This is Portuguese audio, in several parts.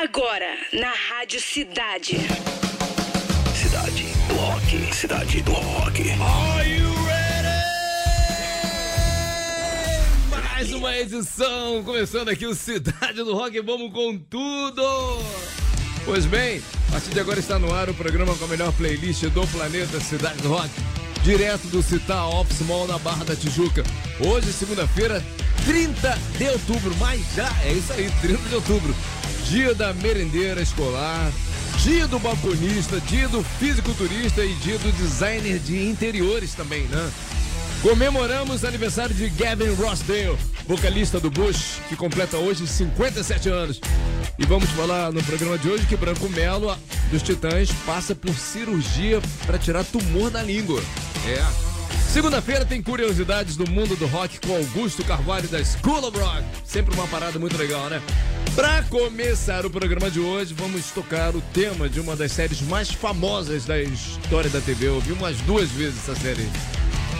Agora, na Rádio Cidade. Cidade do Rock. Cidade do Rock. Are you ready? Mais uma edição, começando aqui o Cidade do Rock, vamos com tudo! Pois bem, a partir de agora está no ar o programa com a melhor playlist do planeta Cidade do Rock, direto do Citar Office Mall na Barra da Tijuca. Hoje, segunda-feira, 30 de outubro, mas já é isso aí, 30 de outubro, dia da merendeira escolar, dia do balconista, dia do fisiculturista e dia do designer de interiores também, né? Comemoramos o aniversário de Gavin Rossdale, vocalista do Bush, que completa hoje 57 anos. E vamos falar no programa de hoje que Branco Melo, dos Titãs, passa por cirurgia para tirar tumor na língua. É. Segunda-feira tem curiosidades do mundo do rock com Augusto Carvalho da School of Rock. Sempre uma parada muito legal, né? Para começar o programa de hoje, vamos tocar o tema de uma das séries mais famosas da história da TV. Eu vi umas duas vezes essa série.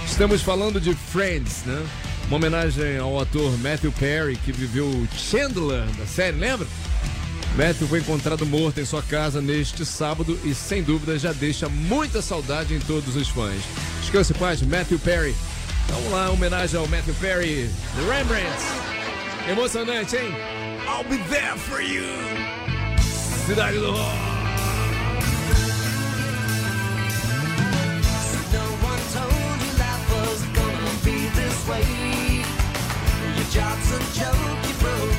Estamos falando de Friends, né? Uma homenagem ao ator Matthew Perry, que viveu Chandler da série, lembra? Matthew foi encontrado morto em sua casa neste sábado e, sem dúvida, já deixa muita saudade em todos os fãs. Descanse paz, Matthew Perry. Vamos lá, homenagem ao Matthew Perry, The Rembrandts. Emocionante, hein? I'll be there for you. Cidade do Rock. Your job's a joke you broke,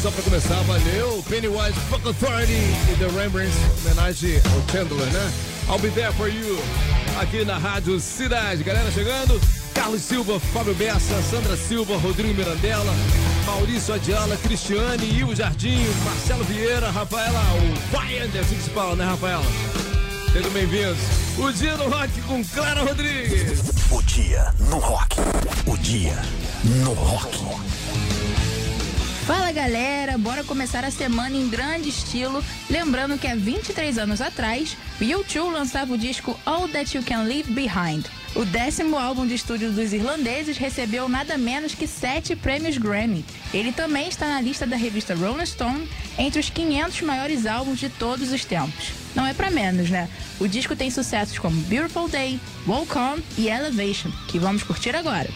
Só pra começar, valeu. Pennywise, Fuck Authority e The Rembrandts, homenagem ao Chandler, né? I'll be there for you. Aqui na Rádio Cidade. Galera chegando. Carlos Silva, Fábio Bessa, Sandra Silva, Rodrigo Mirandela, Maurício Adiala, Cristiane, Ivo Jardim, Marcelo Vieira, Rafaela, o é assim que se fala, né, Rafaela? Sejam bem-vindos. O Dia no Rock com Clara Rodrigues. O dia no rock. O dia no rock. Fala galera, bora começar a semana em grande estilo. Lembrando que há 23 anos atrás, o U2 lançava o disco All That You Can Leave Behind. O décimo álbum de estúdio dos irlandeses recebeu nada menos que sete prêmios Grammy. Ele também está na lista da revista Rolling Stone entre os 500 maiores álbuns de todos os tempos. Não é pra menos, né? O disco tem sucessos como Beautiful Day, Walk On e Elevation, que vamos curtir agora.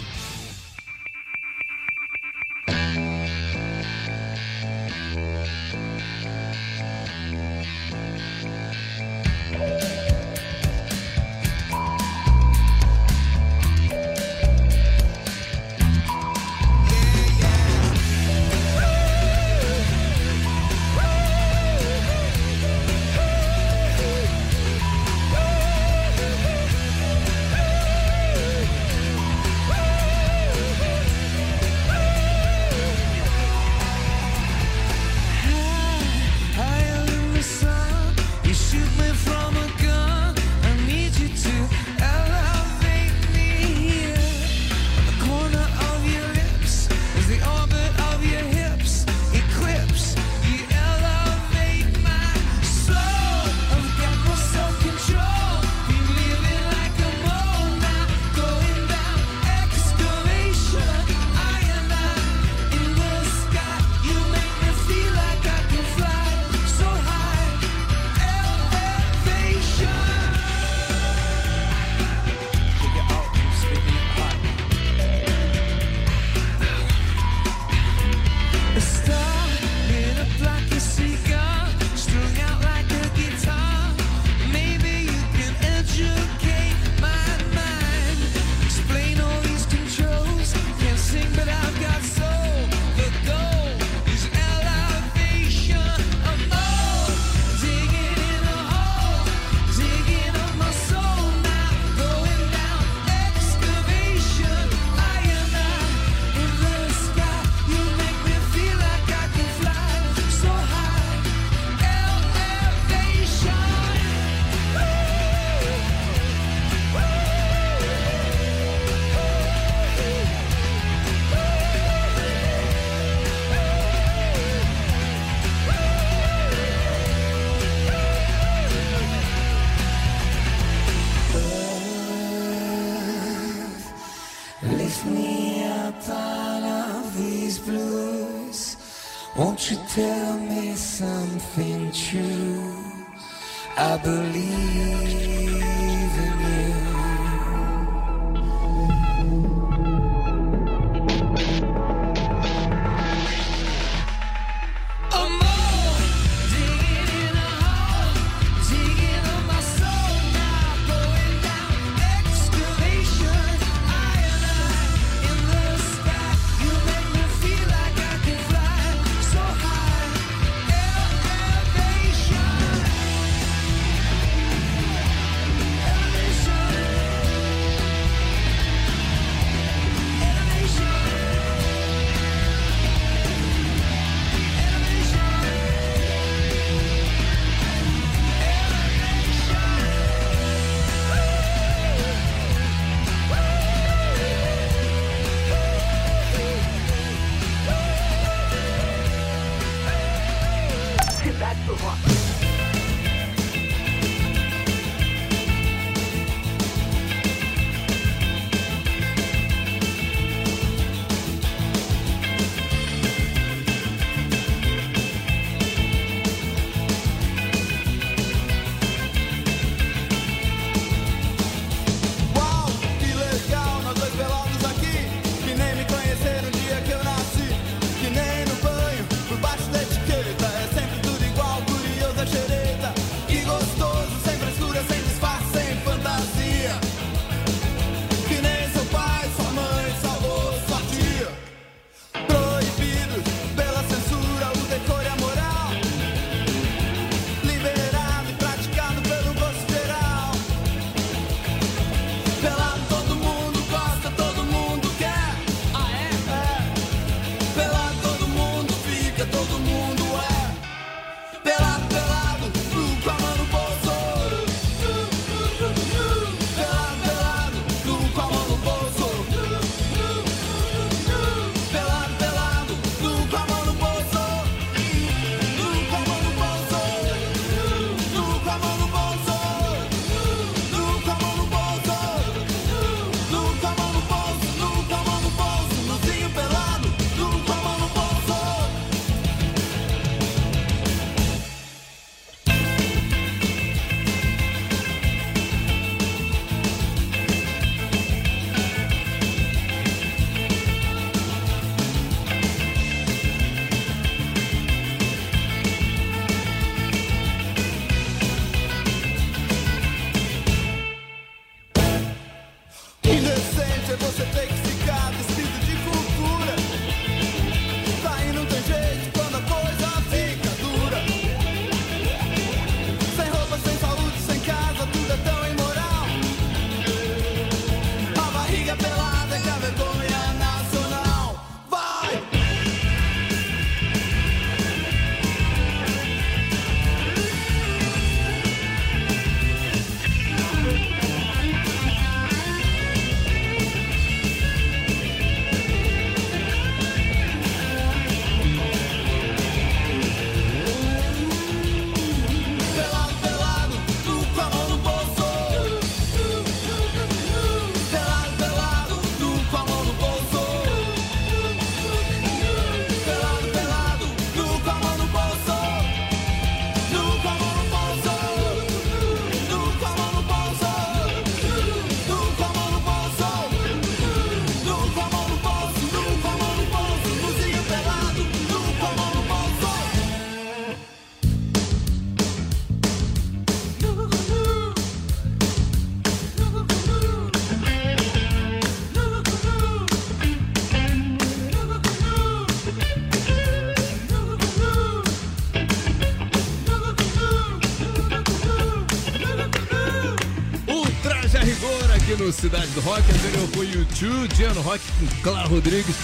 Rock. Anterior foi o YouTube, no Rock com Clara Rodrigues.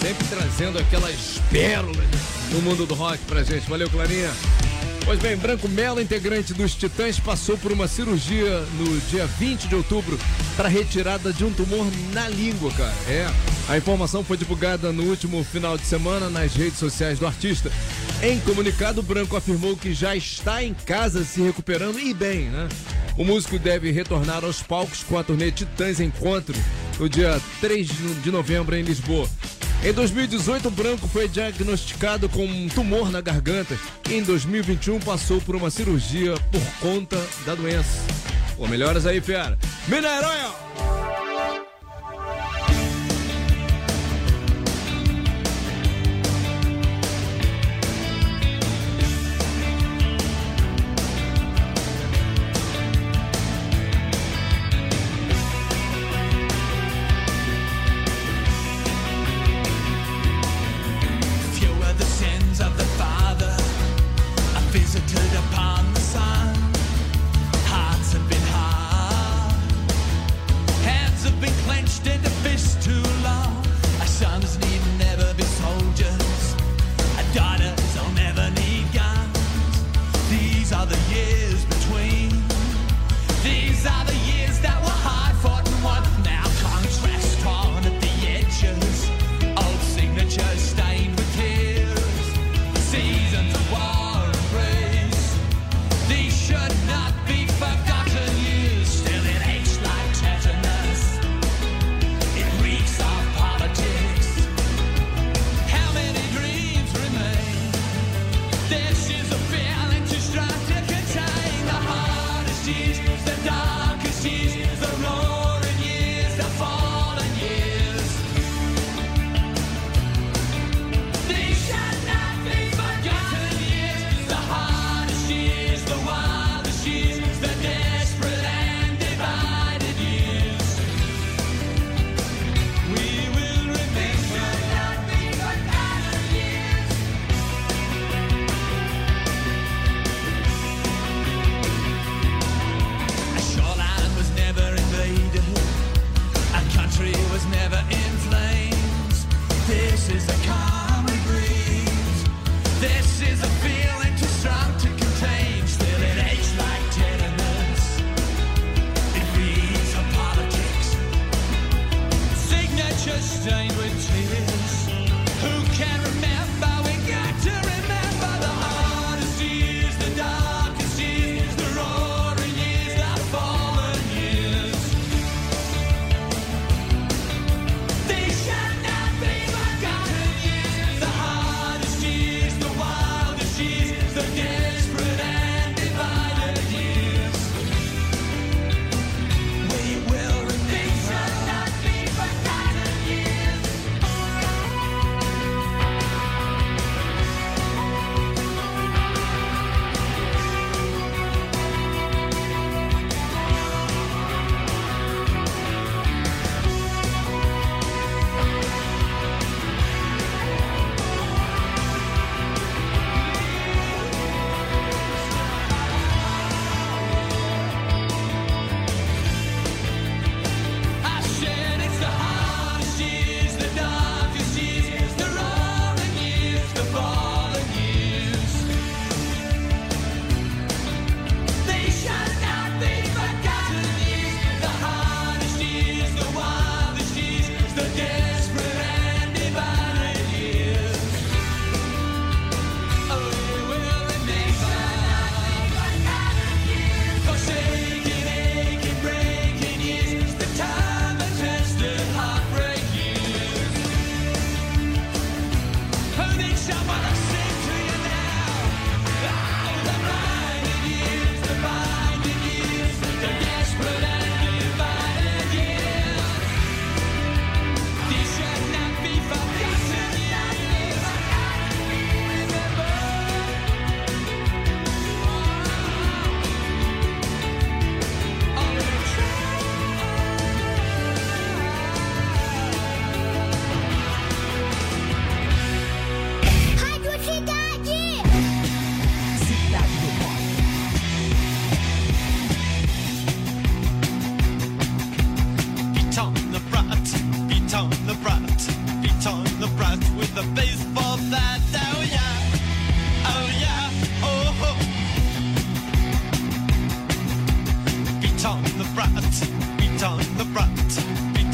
Sempre trazendo aquelas pérolas no mundo do rock pra gente. Valeu, Clarinha. Pois bem, Branco Melo, integrante dos Titãs, passou por uma cirurgia no dia 20 de outubro para retirada de um tumor na língua, cara. É. A informação foi divulgada no último final de semana nas redes sociais do artista. Em comunicado, Branco afirmou que já está em casa se recuperando e bem, né? O músico deve retornar aos palcos com a turnê Titãs Encontro no dia 3 de novembro em Lisboa. Em 2018, o Branco foi diagnosticado com um tumor na garganta e em 2021 passou por uma cirurgia por conta da doença. Pô, melhoras aí, fera. Mineirão!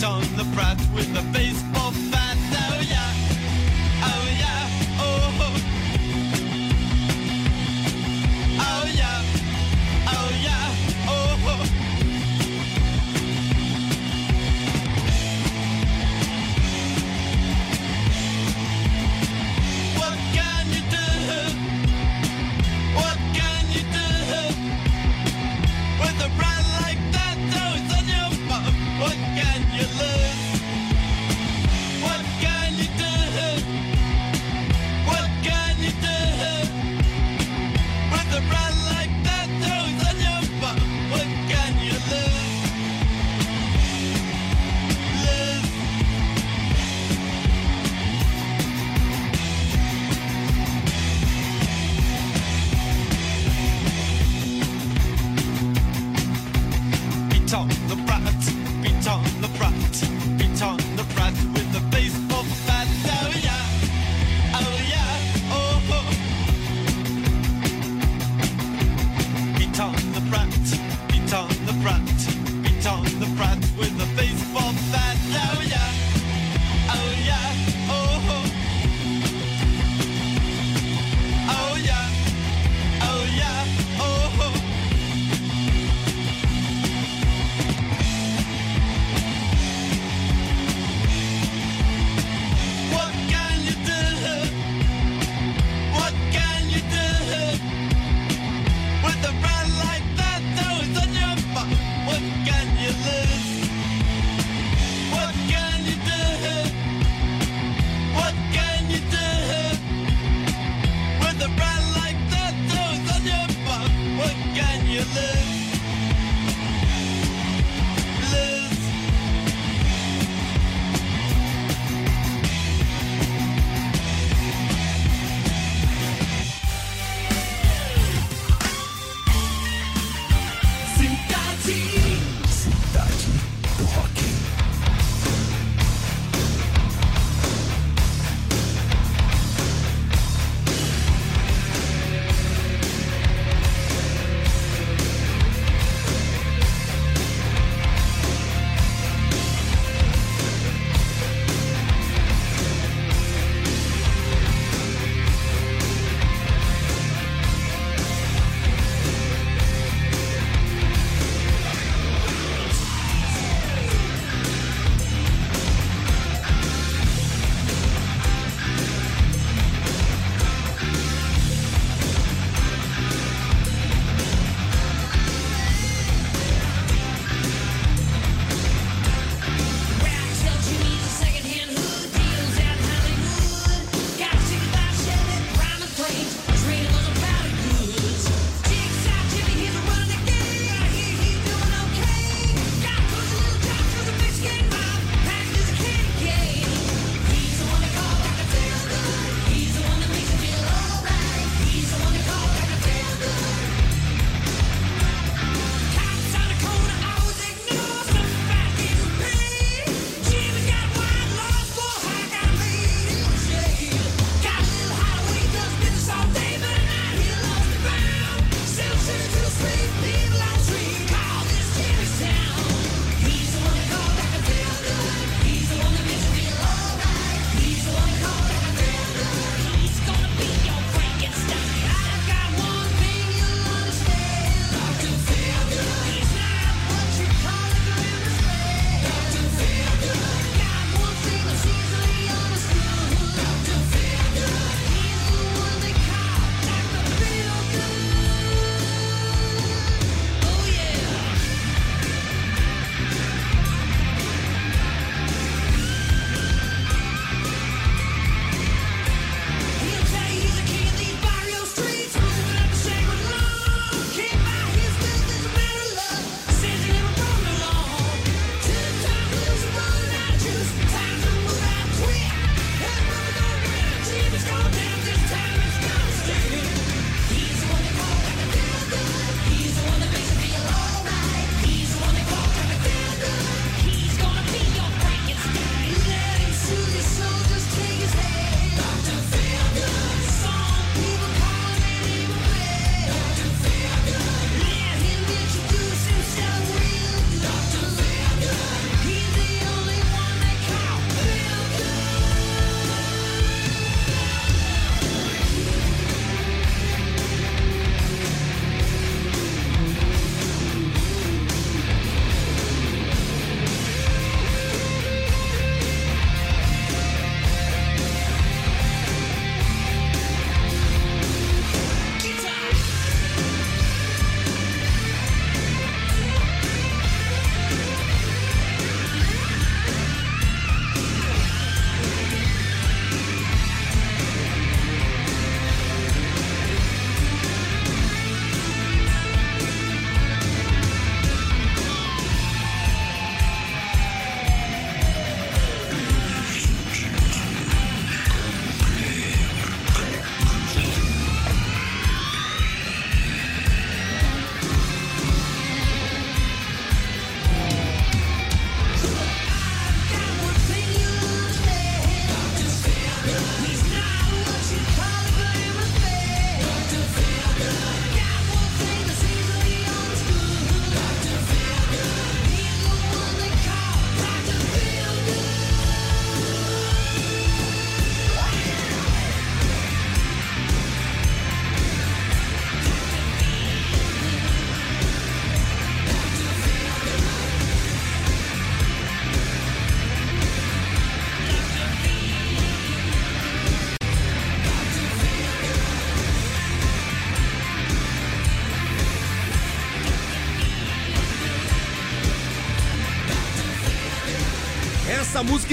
On the brat with a baseball bat. Oh yeah,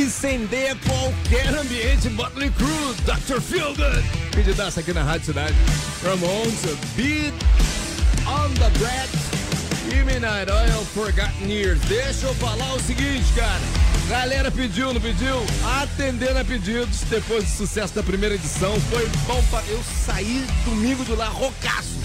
Incendeia qualquer ambiente. Motley Crue, Dr. Feelgood. Pedidaço aqui na Rádio Cidade. Ramones, Beat on the Bread. E Midnight Oil, Forgotten Years. Deixa eu falar o seguinte, cara. Galera pediu, não pediu? Atendendo a pedidos, depois do sucesso da primeira edição, foi bom pra... Eu saí domingo de lá rocaço,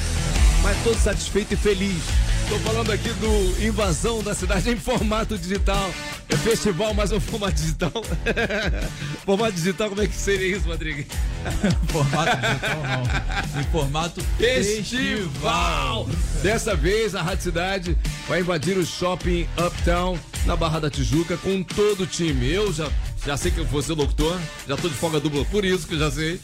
mas todo satisfeito e feliz. Tô falando aqui do Invasão da Cidade em formato digital. É festival, mas é um formato digital. formato digital, como é que seria isso, Rodrigo? Formato digital não. Em formato Festival! Dessa vez a Rádio Cidade vai invadir o shopping Uptown na Barra da Tijuca com todo o time. Eu já, já sei que eu vou ser locutor, já tô de folga dupla por isso que eu já sei.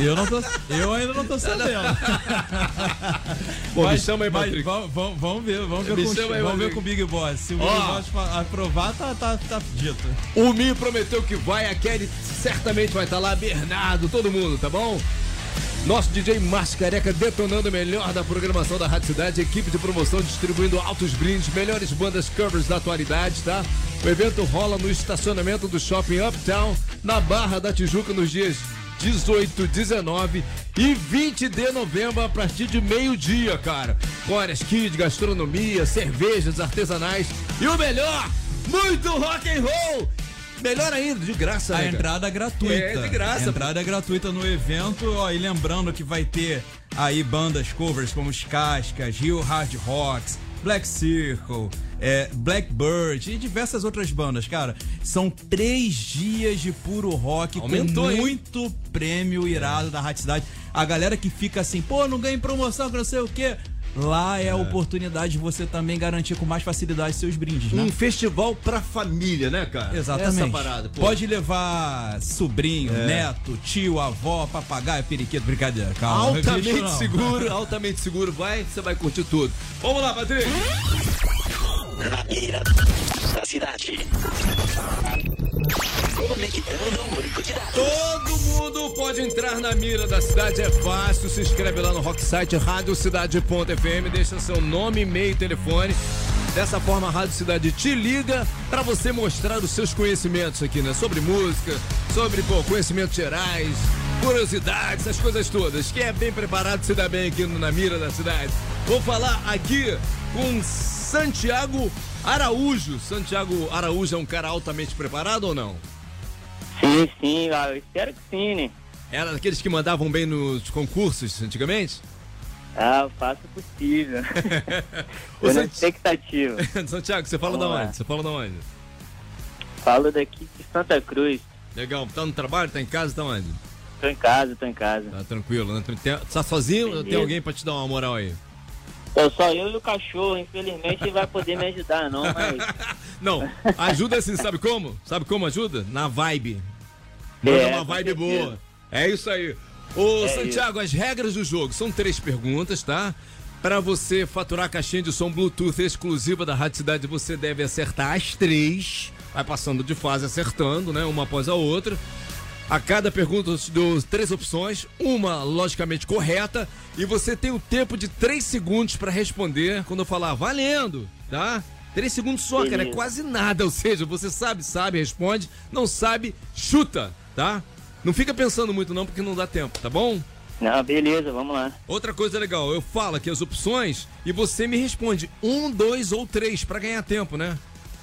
Eu, não tô, eu ainda não tô sabendo. Pô, Mas- chama aí, mas Patrick. vamos, ver, vamos ver, Me com, aí, ver com o Big Boss. Se o. Big Boss aprovar, tá, tá, tá dito. O Mi prometeu que vai, a Kelly certamente vai estar lá, Bernardo, todo mundo, tá bom? Nosso DJ Márcio Careca detonando o melhor da programação da Rádio Cidade, equipe de promoção distribuindo altos brindes, melhores bandas covers da atualidade, tá? O evento rola no estacionamento do Shopping Uptown, na Barra da Tijuca, nos dias 18, 19 e 20 de novembro, a partir de meio-dia, cara. Córias Kids, gastronomia, cervejas artesanais e o melhor, muito rock and roll! Melhor ainda, de graça, A né, entrada é gratuita. É, de graça, A entrada é gratuita no evento. Ó, e lembrando que vai ter aí bandas covers como os Cascas, Rio Hard Rocks, Black Circle, é, Blackbird e diversas outras bandas, cara. São três dias de puro rock Aumentou, com hein? muito prêmio irado da Rádio Cidade. A galera que fica assim, pô, não ganhei promoção, que não sei o quê. Lá é a oportunidade de você também garantir com mais facilidade seus brindes, né? Um festival pra família, né, cara? Exatamente. Essa parada. pô. Pode levar sobrinho, neto, tio, avó, papagaio, periquito, brincadeira. Calma. Altamente não. seguro, altamente seguro. Vai, você vai curtir tudo. Vamos lá, Patrick. Na mira da cidade. Todo mundo pode entrar na mira da cidade, é fácil. Se inscreve lá no Rocksite radiocidade.fm, deixa seu nome, e-mail telefone. Dessa forma, a Rádio Cidade te liga para você mostrar os seus conhecimentos aqui, né? Sobre música, sobre pô, conhecimentos gerais, curiosidades, essas coisas todas. Quem é bem preparado se dá bem aqui na mira da cidade. Vou falar aqui com Santiago Araújo. Santiago Araújo é um cara altamente preparado ou não? Sim, sim, eu espero que sim, né? Era daqueles que mandavam bem nos concursos antigamente? Ah, eu faço o possível. Tô na expectativa. Santiago, você fala Vamos da lá. onde? Você fala da onde? Falo daqui de Santa Cruz. Legal, tá no trabalho, tá em casa, tá onde? Tô em casa, tô em casa. Tá tranquilo, né? Tá sozinho ou tem Beleza. alguém pra te dar uma moral aí? Tô só eu e o cachorro, infelizmente vai poder me ajudar não, mas Não, ajuda assim, sabe como? Sabe como ajuda? Na vibe. Manda É, uma vibe boa. É isso aí. Ô, É Santiago, as regras do jogo são três perguntas, tá? Pra você faturar a caixinha de som Bluetooth exclusiva da Rádio Cidade, você deve acertar as três. Vai passando de fase acertando, né? Uma após a outra. A cada pergunta dou três opções, uma logicamente correta, e você tem o tempo de três segundos pra responder quando eu falar valendo, tá? Três segundos só, cara, é quase nada. Ou seja, você sabe, sabe, responde, não sabe, chuta, tá? Não fica pensando muito não, porque não dá tempo, tá bom? Não, beleza, vamos lá. Outra coisa legal, eu falo aqui as opções e você me responde um, dois ou três pra ganhar tempo, né?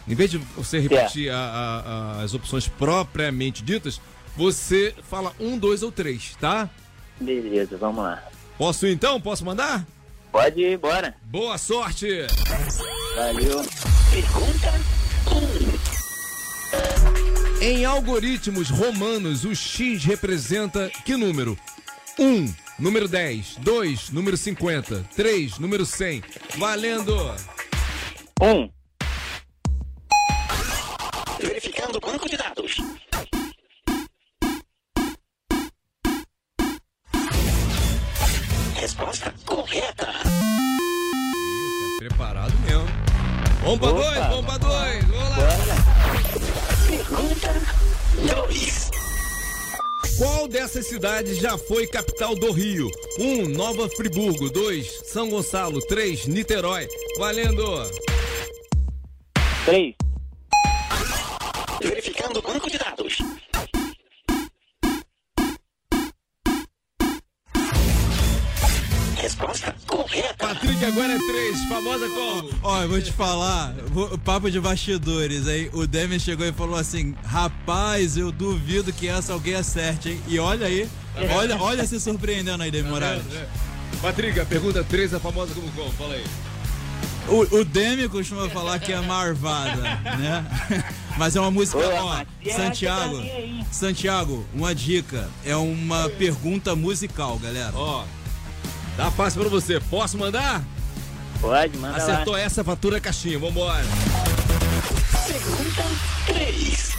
Em vez de você repetir a- a- a- as opções propriamente ditas, você fala um, dois ou três, tá? Beleza, vamos lá. Posso ir então? Posso mandar? Pode ir, bora. Boa sorte! Valeu. Pergunta 1. Em algoritmos romanos, o X representa que número? 1, número 10, 2, número 50, 3, número 100. Valendo! Um. Verificando o banco de dados. Bomba 2, bomba 2, vamos lá. Pergunta 2. Qual dessas cidades já foi capital do Rio? 1. Um, Nova Friburgo. 2. São Gonçalo. 3. Niterói. Valendo! 3. Famosa como? Ó, eu vou te falar, vou- papo de bastidores, aí o Demi chegou e falou assim, rapaz, eu duvido que essa alguém acerte, hein? E olha aí, olha, olha se surpreendendo aí, Demi Moraes. É. Patrick, a pergunta 3 é famosa como como? Fala aí. O, o Demi costuma falar que é marvada, né? Mas é uma música, ó, Santiago, tá aí. Santiago, uma dica, é uma pergunta musical, galera. Ó, tá fácil pra você. Posso mandar? Pode, manda Acertou lá. essa fatura caixinha, vambora. Pergunta 3.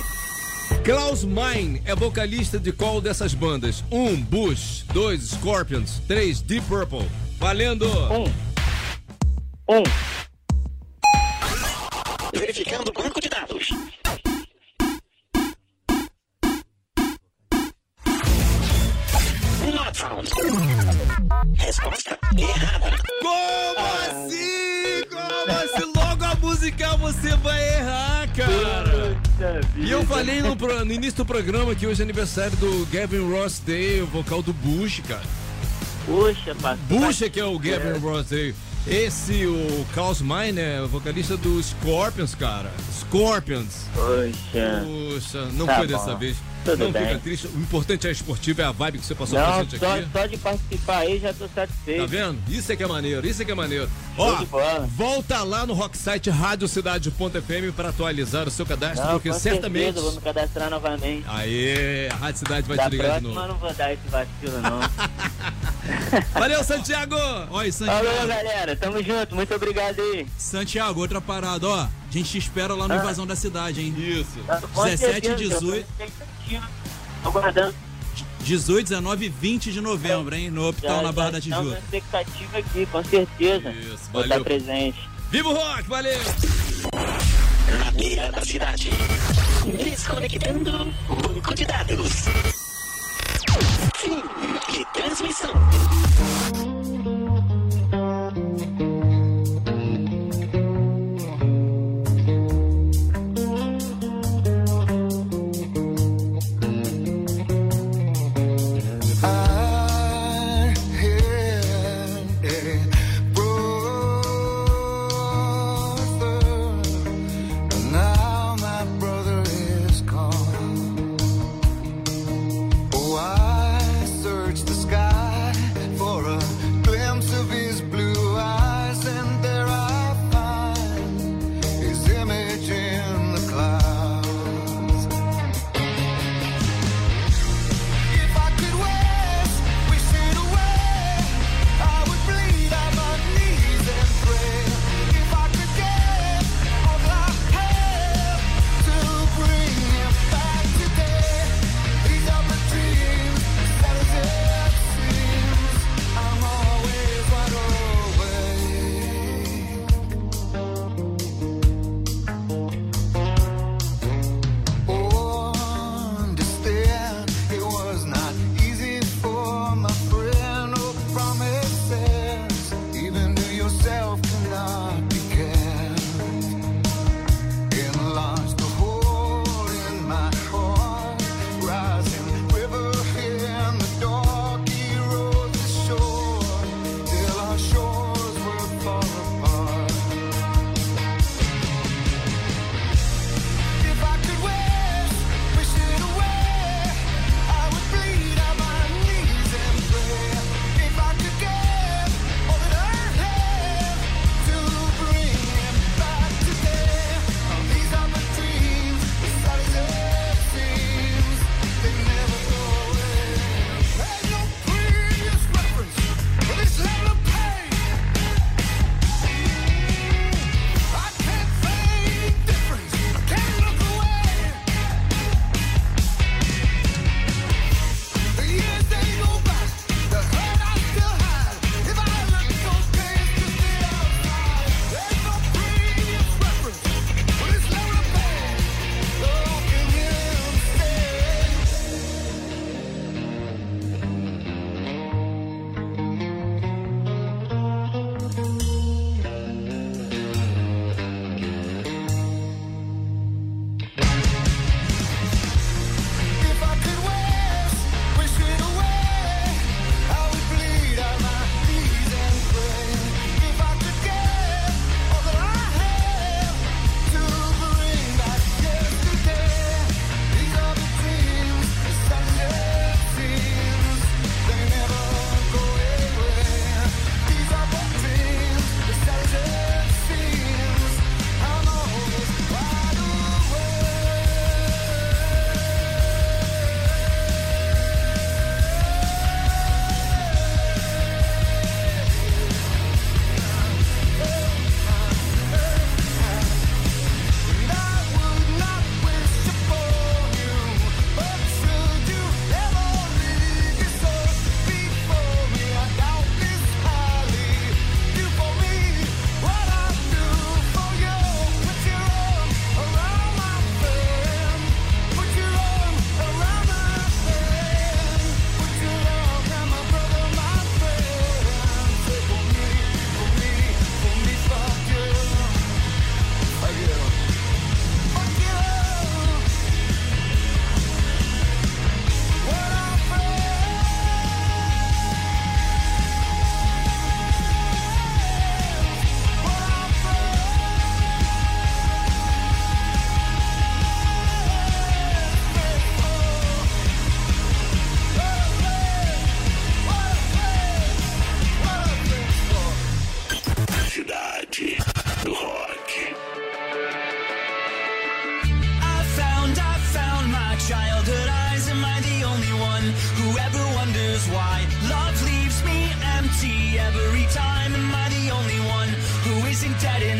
Klaus Meine é vocalista de qual dessas bandas? 1. Um, Bush. 2. Scorpions. 3. Deep Purple. Valendo! Um. Um. Verificando o banco de dados. Resposta errada. Como assim? Como assim? Logo a musical você vai errar, cara! E eu falei no, pro- no início do programa que hoje é aniversário do Gavin Ross Day, o vocal do Bush, cara. Puxa, pastor. Bush é que é o Gavin Ross Day. Esse, o Klaus Meine, é o vocalista do Scorpions, cara. Scorpions. Poxa. Puxa, não Tá foi bom. dessa vez. Tudo não bem. fica triste. O importante é a esportiva, é a vibe que você passou pra Não, gente só, aqui. só de participar aí já tô satisfeito. Tá vendo? Isso é que é maneiro, isso é que é maneiro. Ó, de volta lá no Rocksite Radiocidade.fm pra atualizar o seu cadastro, Não, porque com certamente. certeza, vou me cadastrar novamente. Aê, a Rádio Cidade vai da te ligar de próxima eu novo. não vou dar esse vacilo, não. Valeu, Santiago! Oi, Falou, Santiago. galera. Tamo junto. Muito obrigado aí. Santiago, outra parada, ó. A gente te espera lá no Ah. Invasão da Cidade, hein? Isso. Com 17 e certeza, eu tô 18. na expectativa. Tô guardando. 18, 19 e 20 de novembro, hein? No Hospital na Barra da Tijuca. expectativa aqui, com certeza. Isso, Vou valeu. estar presente. Viva o rock, valeu! Na beira da cidade. Desconectando banco de dados. Fim de transmissão.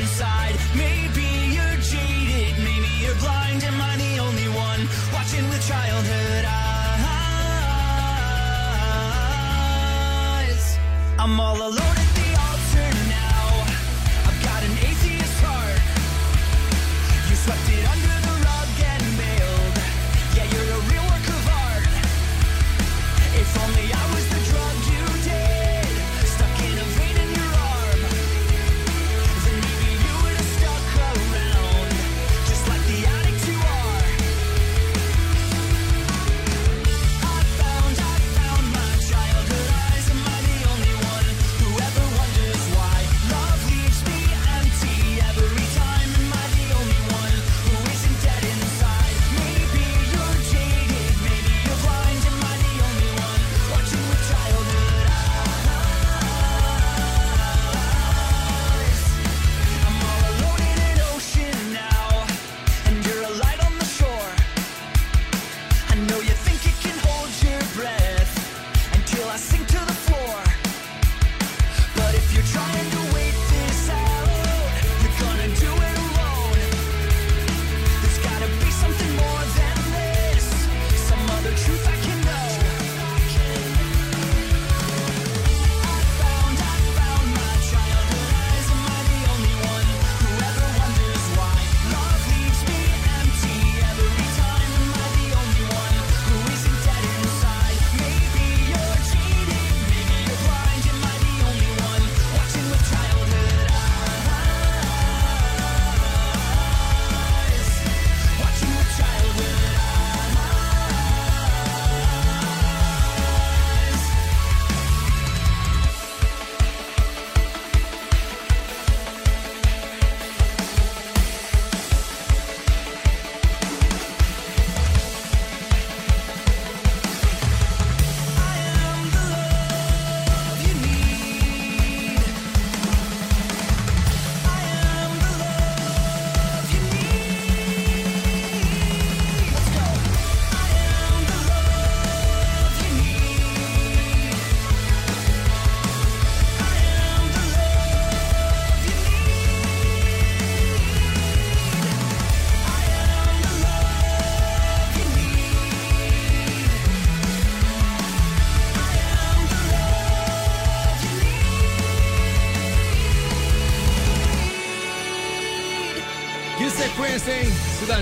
inside. Maybe you're jaded, maybe you're blind. Am I the only one watching with childhood eyes? I'm all alone.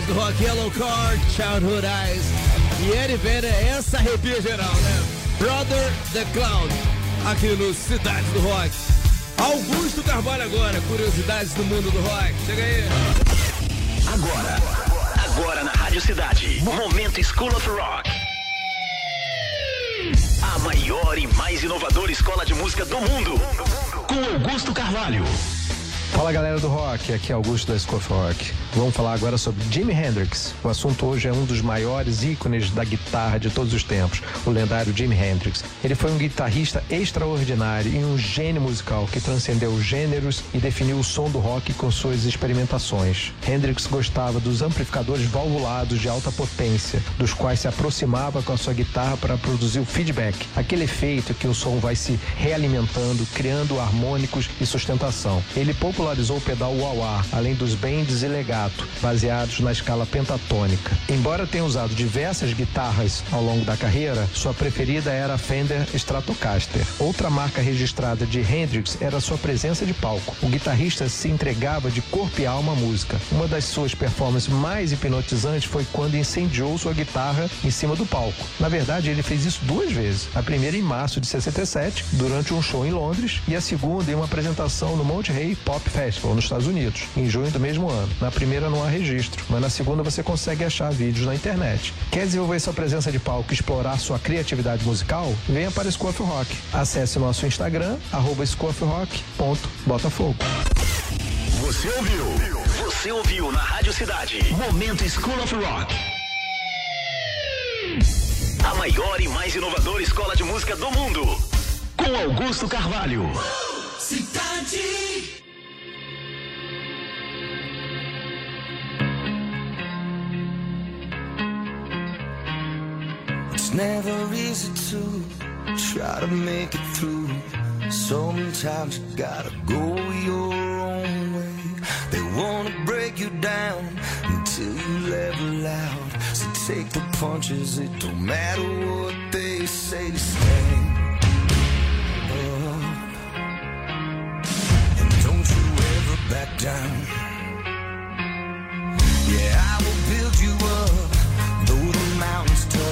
Do Rock, Yellow Card, Childhood Eyes. E Eddie Vedder, essa arrepia geral, né? Brother the Cloud, aqui no Cidade do Rock. Augusto Carvalho agora, curiosidades do mundo do rock. Chega aí. Agora, agora na Rádio Cidade, Momento School of Rock. A maior e mais inovadora escola de música do mundo. Com Augusto Carvalho. Fala galera do rock, aqui é Augusto da School of Rock. Vamos falar agora sobre Jimi Hendrix. O assunto hoje é um dos maiores ícones da guitarra de todos os tempos, o lendário Jimi Hendrix. Ele foi um guitarrista extraordinário e um gênio musical que transcendeu gêneros e definiu o som do rock com suas experimentações. Hendrix gostava dos amplificadores valvulados de alta potência, dos quais se aproximava com a sua guitarra para produzir o feedback, aquele efeito que o som vai se realimentando, criando harmônicos e sustentação. Ele popularizou o pedal wah-wah, além dos bends e baseados na escala pentatônica. Embora tenha usado diversas guitarras ao longo da carreira, sua preferida era a Fender Stratocaster. Outra marca registrada de Hendrix era sua presença de palco. O guitarrista se entregava de corpo e alma à música. Uma das suas performances mais hipnotizantes foi quando incendiou sua guitarra em cima do palco. Na verdade, ele fez isso duas vezes. A primeira em março de 67, durante um show em Londres, e a segunda em uma apresentação no Monterey Pop Festival, nos Estados Unidos, em junho do mesmo ano. Na primeira não há registro, mas na segunda você consegue achar vídeos na internet. Quer desenvolver sua presença de palco e explorar sua criatividade musical? Venha para School of Rock. Acesse nosso Instagram, arroba schoolofrock.botafogo. Você ouviu? Você ouviu na Rádio Cidade. Momento School of Rock. A maior e mais inovadora escola de música do mundo. Com Augusto Carvalho. Cidade. It's never easy to try to make it through. Sometimes you gotta go your own way. They wanna break you down until you level out. So take the punches, it don't matter what they say to stand. Up. Don't you ever back down. Yeah, I will build you up, though the mountains tall.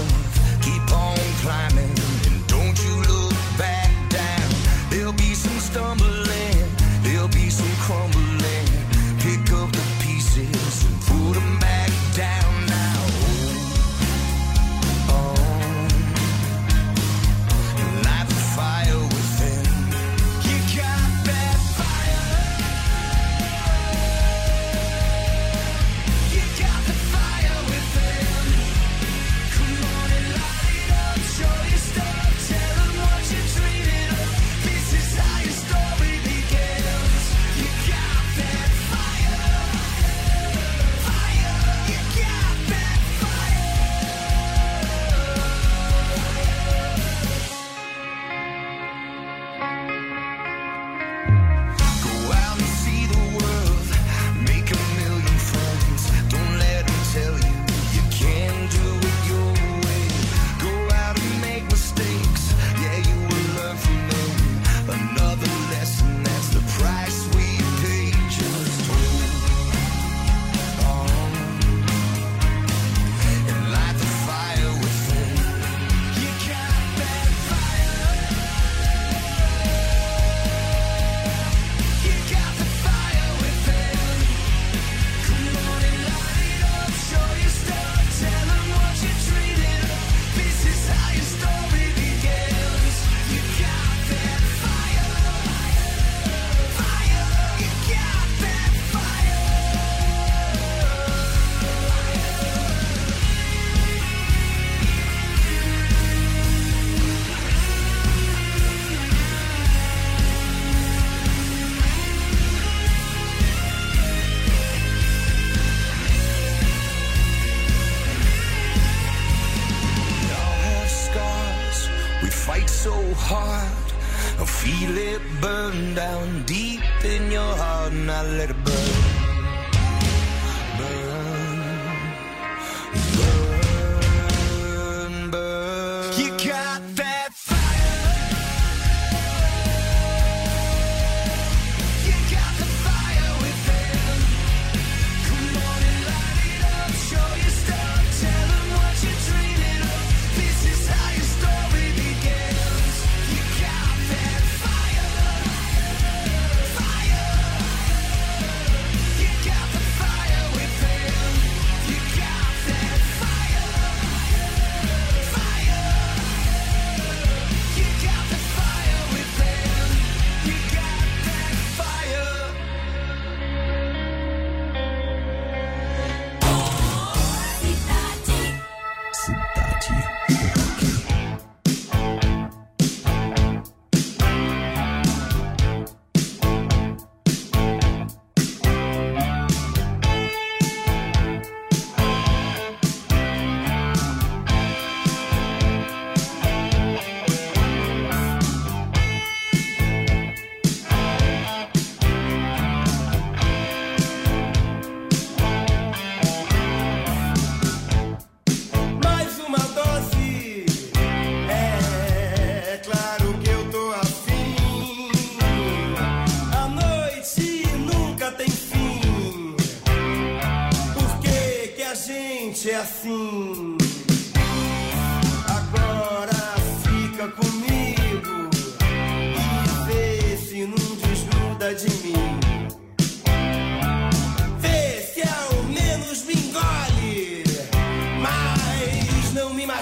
down deep in your heart and I let it burn.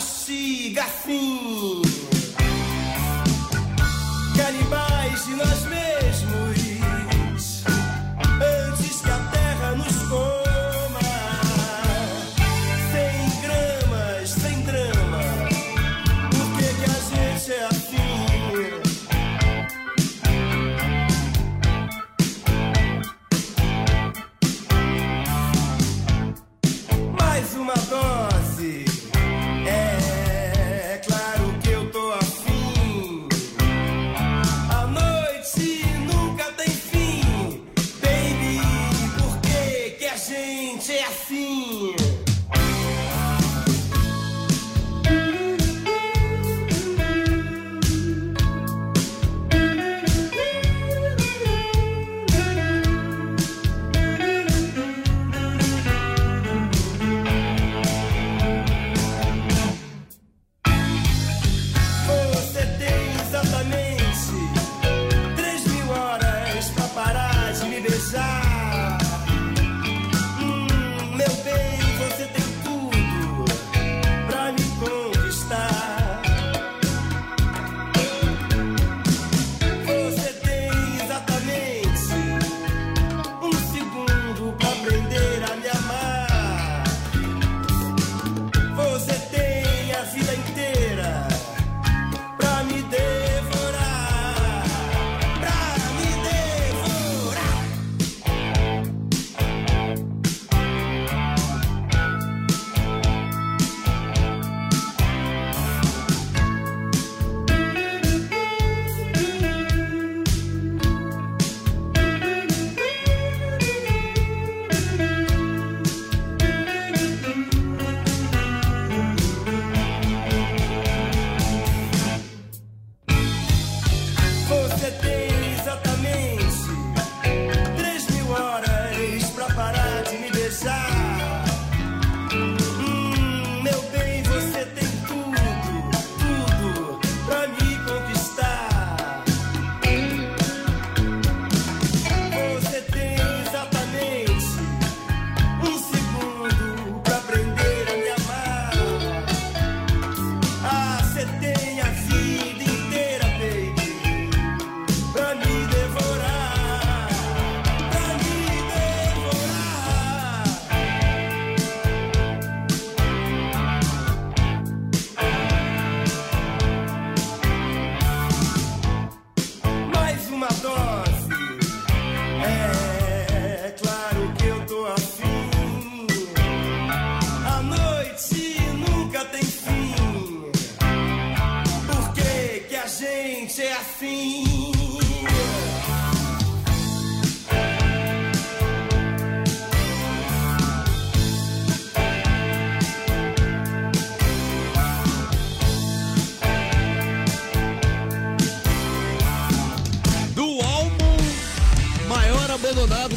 Abacaxi, Garfim.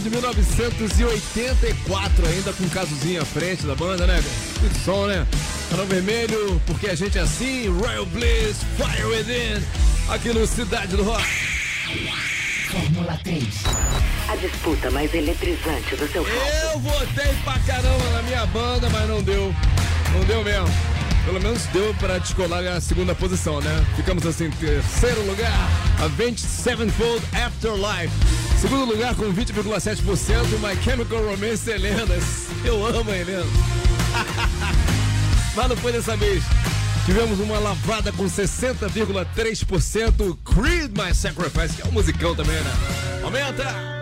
De 1984, ainda com um casozinho à frente da banda, né? Que som, né? Canal Vermelho, porque a gente é assim, Royal Bliss, Fire Within, aqui no Cidade do Rock. Fórmula 3. A disputa mais eletrizante do seu rádio. Eu votei pra caramba na minha banda, mas não deu. Não deu mesmo. Pelo menos deu pra descolar a segunda posição, né? Ficamos assim, terceiro lugar, Avenged Sevenfold Afterlife. Segundo lugar com 20,7%, My Chemical Romance Helena. Eu amo a Helena. Mas não foi dessa vez. Tivemos uma lavada com 60,3%, Creed My Sacrifice, que é um musicão também, né? Aumenta!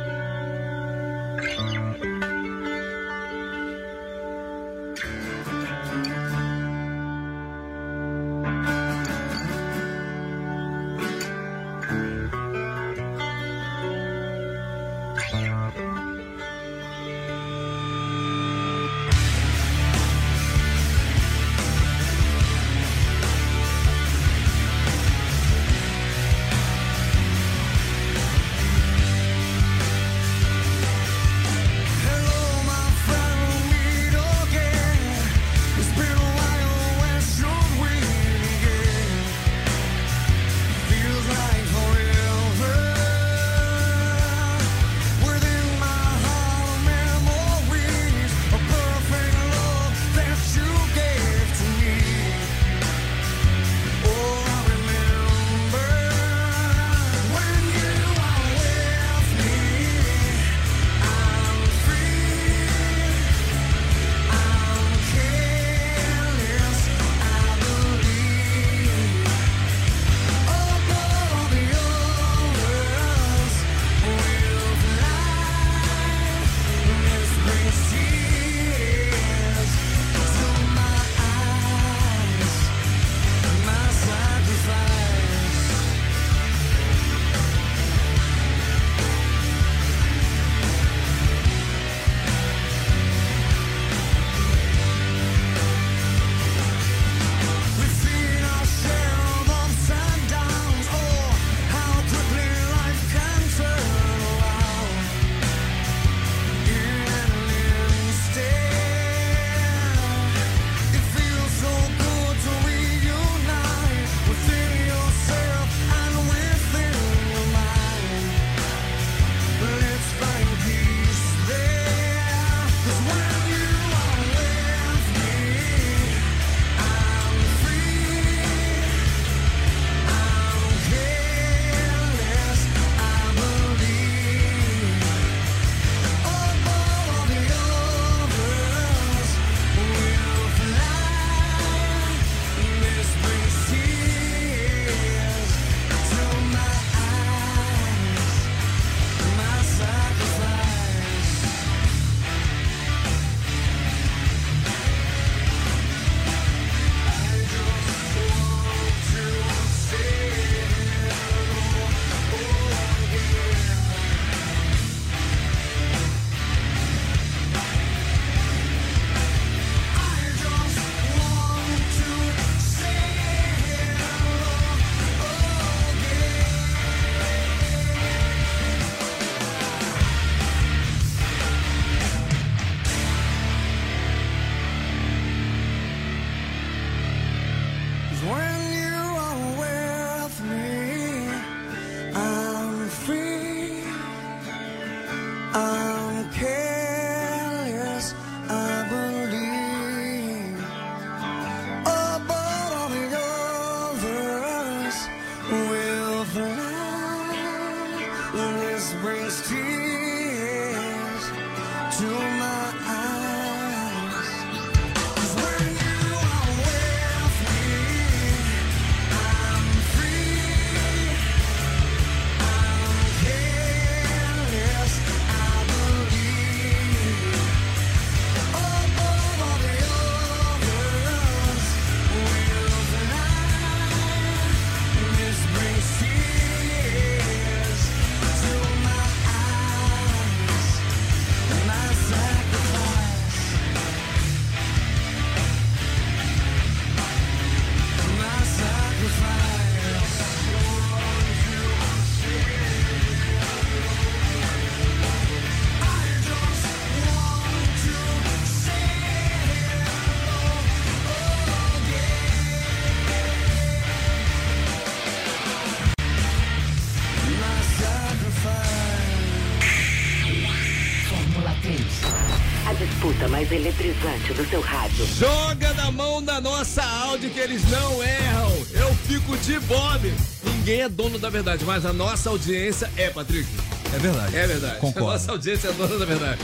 Do seu rádio. Joga na mão da nossa Audi que eles não erram. Eu fico de Bob. Ninguém é dono da verdade, mas a nossa audiência é, Patrick. É verdade. É verdade. Concordo. A nossa audiência é dona da verdade.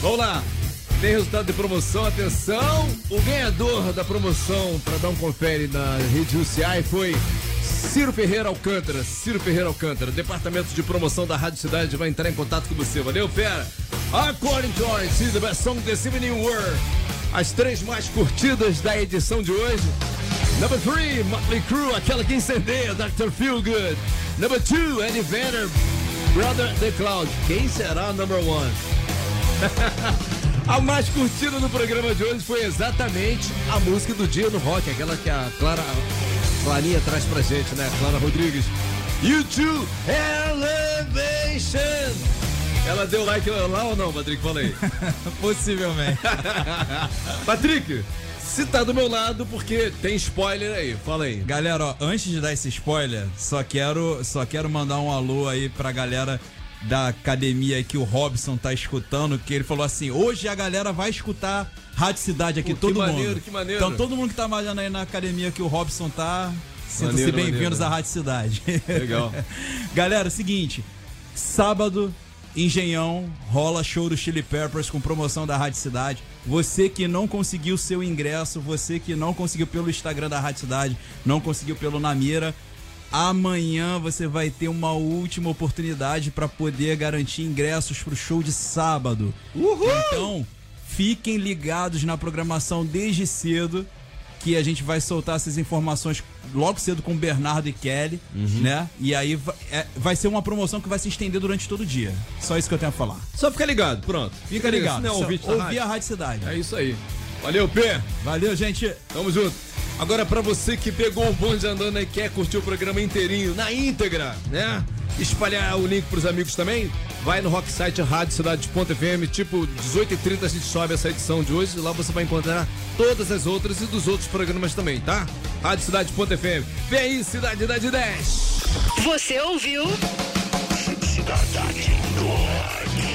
Vamos lá. Tem resultado de promoção, atenção! O ganhador da promoção, para dar um confere na rede UCI, foi Ciro Ferreira Alcântara. Ciro Ferreira Alcântara, departamento de promoção da Rádio Cidade, vai entrar em contato com você. Valeu, fera! According to RNC, the best song this evening were as três mais curtidas da edição de hoje. Number 3, Motley Crue, aquela que incendeia, Dr. Feelgood. Number 2, Eddie Vedder, Brother The Cloud. Quem será a number 1? A mais curtida do programa de hoje foi exatamente a música do dia no rock, aquela que a Clara Clarinha traz pra gente, né? Clara Rodrigues. YouTube Elevation. Ela deu like lá ou não, Patrick? Fala aí. Possivelmente. Patrick, se tá do meu lado, porque tem spoiler aí. Fala aí. Galera, ó, antes de dar esse spoiler, só quero, só quero mandar um alô aí pra galera da academia que o Robson tá escutando, que ele falou assim: hoje a galera vai escutar Rádio Cidade aqui, Pô, que todo mundo. maneiro, que maneiro. Então todo mundo que tá malhando aí na academia que o Robson tá, sintam-se bem-vindos maneiro. à Rádio Cidade. Legal. galera, seguinte, sábado. Engenhão, rola show do Chili Peppers com promoção da Rádio Cidade. Você que não conseguiu seu ingresso, você que não conseguiu pelo Instagram da Rádio Cidade, não conseguiu pelo Namira, amanhã você vai ter uma última oportunidade para poder garantir ingressos pro show de sábado. Uhul! Então, fiquem ligados na programação desde cedo que a gente vai soltar essas informações logo cedo com o Bernardo e Kelly, né? E aí va- é- vai ser uma promoção que vai se estender durante todo o dia. Só isso que eu tenho a falar. Só fica ligado, pronto. Fica ligado. Se não é ouvir rádio. a Rádio Cidade. É isso aí. Valeu, P. Valeu, gente. Tamo junto. Agora, pra você que pegou o bonde andando e quer curtir o programa inteirinho, na íntegra, né? Espalhar o link pros amigos também, vai no rock site radiocidade.fm, tipo 18h30 a gente sobe essa edição de hoje, lá você vai encontrar todas as outras e dos outros programas também, tá? Radiocidade.fm. Vem aí, Cidade da de 10. Você ouviu? Cidade do Rock.